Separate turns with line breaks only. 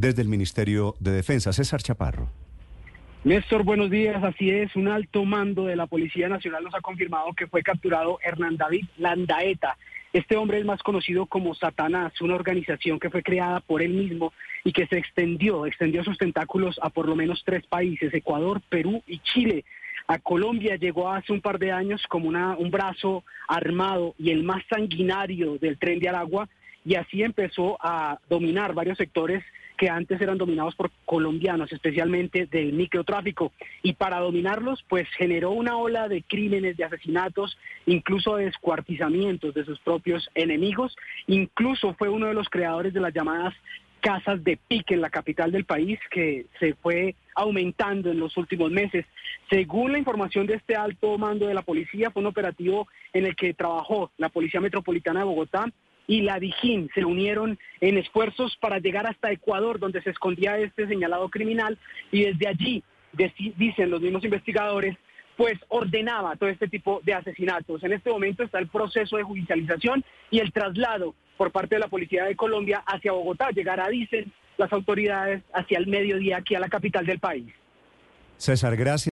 desde el Ministerio de Defensa. César Chaparro.
Néstor, buenos días. Así es, un alto mando de la Policía Nacional nos ha confirmado que fue capturado Hernán David Landaeta. Este hombre es más conocido como Satanás, una organización que fue creada por él mismo y que se extendió, extendió sus tentáculos a por lo menos tres países, Ecuador, Perú y Chile. A Colombia llegó hace un par de años como una, un brazo armado y el más sanguinario del tren de Aragua y así empezó a dominar varios sectores que antes eran dominados por colombianos, especialmente del microtráfico. Y para dominarlos, pues generó una ola de crímenes, de asesinatos, incluso de descuartizamientos de sus propios enemigos. Incluso fue uno de los creadores de las llamadas casas de pique en la capital del país, que se fue aumentando en los últimos meses. Según la información de este alto mando de la policía, fue un operativo en el que trabajó la Policía Metropolitana de Bogotá y la Dijín se unieron en esfuerzos para llegar hasta Ecuador, donde se escondía este señalado criminal, y desde allí, dicen los mismos investigadores, pues ordenaba todo este tipo de asesinatos. En este momento está el proceso de judicialización y el traslado por parte de la Policía de Colombia hacia Bogotá. Llegará, dicen las autoridades, hacia el mediodía aquí a la capital del país.
César, gracias.